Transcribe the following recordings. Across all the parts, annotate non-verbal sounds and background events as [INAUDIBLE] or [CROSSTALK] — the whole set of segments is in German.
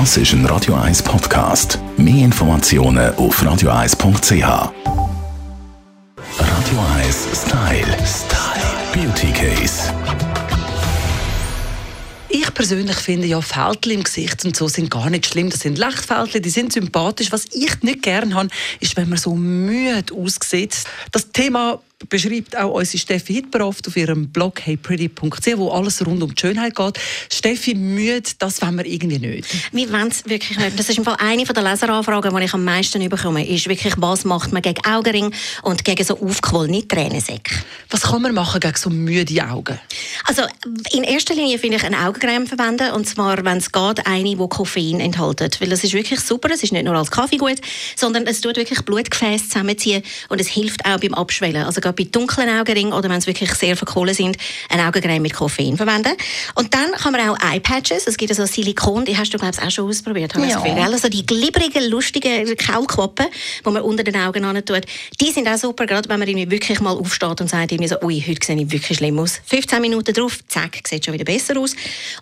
Das ist ein Radio 1 Podcast. Mehr Informationen auf radio1.ch. Radio 1 Style. Style. Beauty Case. Ich persönlich finde ja Fältchen im Gesicht und so sind gar nicht schlimm. Das sind Lichtfältchen, die sind sympathisch. Was ich nicht gerne habe, ist, wenn man so müde aussieht. Das Thema beschreibt auch unsere Steffi Hitber oft auf ihrem Blog heypretty.ch, wo alles rund um die Schönheit geht. Steffi, müde, das wollen wir irgendwie nicht. Wir wollen es wirklich nicht. Das ist im Fall eine der Leseranfragen, die ich am meisten bekomme, ist wirklich, was macht man gegen Augenring und gegen so aufgequollene Tränensäcke. Was kann man machen gegen so müde Augen? Also in erster Linie finde ich eine Augencreme verwenden und zwar, wenn es geht, eine, die Koffein enthält. Weil das ist wirklich super, es ist nicht nur als Kaffee gut, sondern es tut wirklich Blutgefäße zusammenziehen und es hilft auch beim Abschwellen. Also gerade bei dunklen Augenringen oder wenn sie wirklich sehr verkohlen sind, eine Augencreme mit Koffein verwenden. Und dann kann man auch Eye-Patches, es gibt so Silikon, die hast du glaube ich auch schon ausprobiert, habe ja. ich Also die glibberigen, lustigen Kaulquappen, die man unter den Augen tut, die sind auch super, gerade wenn man irgendwie wirklich mal aufsteht und sagt irgendwie so, ui, heute sehe ich wirklich schlimm aus. 15 Minuten drauf, zack, sieht schon wieder besser aus.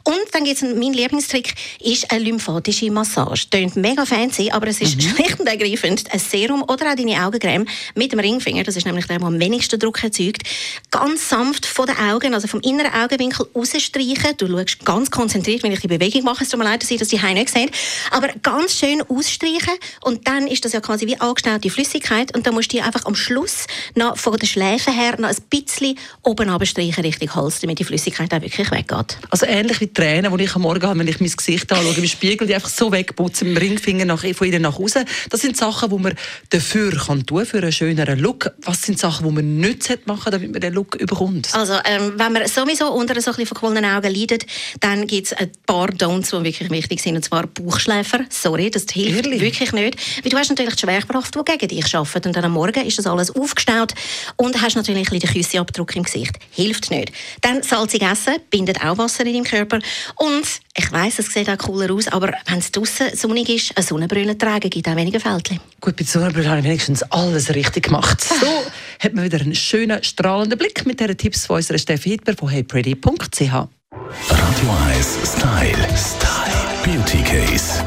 Und dann gibt es mein Lieblingstrick, ist eine lymphatische Massage. Tönt mega fancy, aber es ist mhm. [LAUGHS] schlicht und ergreifend ein Serum oder auch deine Augencreme mit dem Ringfinger, das ist nämlich der, der am wenigsten Druck erzeugt, ganz sanft von den Augen, also vom inneren Augenwinkel rausstreichen. Du schaust ganz konzentriert, wenn ich die Bewegung mache. Es tut mir leid, dass ihr das die nicht sehen. Aber ganz schön ausstreichen und dann ist das ja quasi wie angestaute Flüssigkeit und dann musst du die einfach am Schluss noch von den Schläfen her noch ein bisschen oben abstreichen, Richtung Hals, damit die Flüssigkeit auch wirklich weggeht. Also ähnlich wie Tränen, die ich am Morgen habe, wenn ich mein Gesicht anschaue im Spiegel, die einfach so wegputzen, im Ringfinger nach, von innen nach außen. Das sind Sachen, die man dafür kann tun, für einen schöneren Look. Was sind Sachen, die man nicht machen damit man den Look überkommt? Also, ähm, wenn man sowieso unter so ein verquollenen Augen leidet, dann gibt es ein paar Don'ts, die wirklich wichtig sind, und zwar Bauchschläfer. Sorry, das hilft Ehrlich? wirklich nicht. Weil du hast natürlich die Schwerkraft, die gegen dich arbeitet. Und dann am Morgen ist das alles aufgestaut und hast natürlich ein bisschen den Küsseabdruck im Gesicht. Hilft nicht. Dann salzig essen, bindet auch Wasser in deinem Körper. Und ich weiss, es sieht auch cooler aus, aber wenn es draußen sonnig ist, eine Sonnenbrille tragen, gibt auch weniger Fältchen. Gut, bei der Sonnenbrille habe ich wenigstens alles richtig gemacht. [LAUGHS] So hat man wieder einen schönen, strahlenden Blick mit diesen Tipps von unserer Steffi Hitler von heypretty.ch. Radio 1 Style. Style. Beauty Case.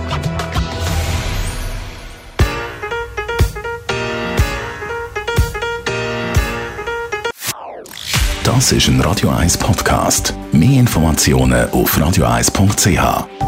Das ist ein Radio 1 Podcast. Mehr Informationen auf radio1.ch.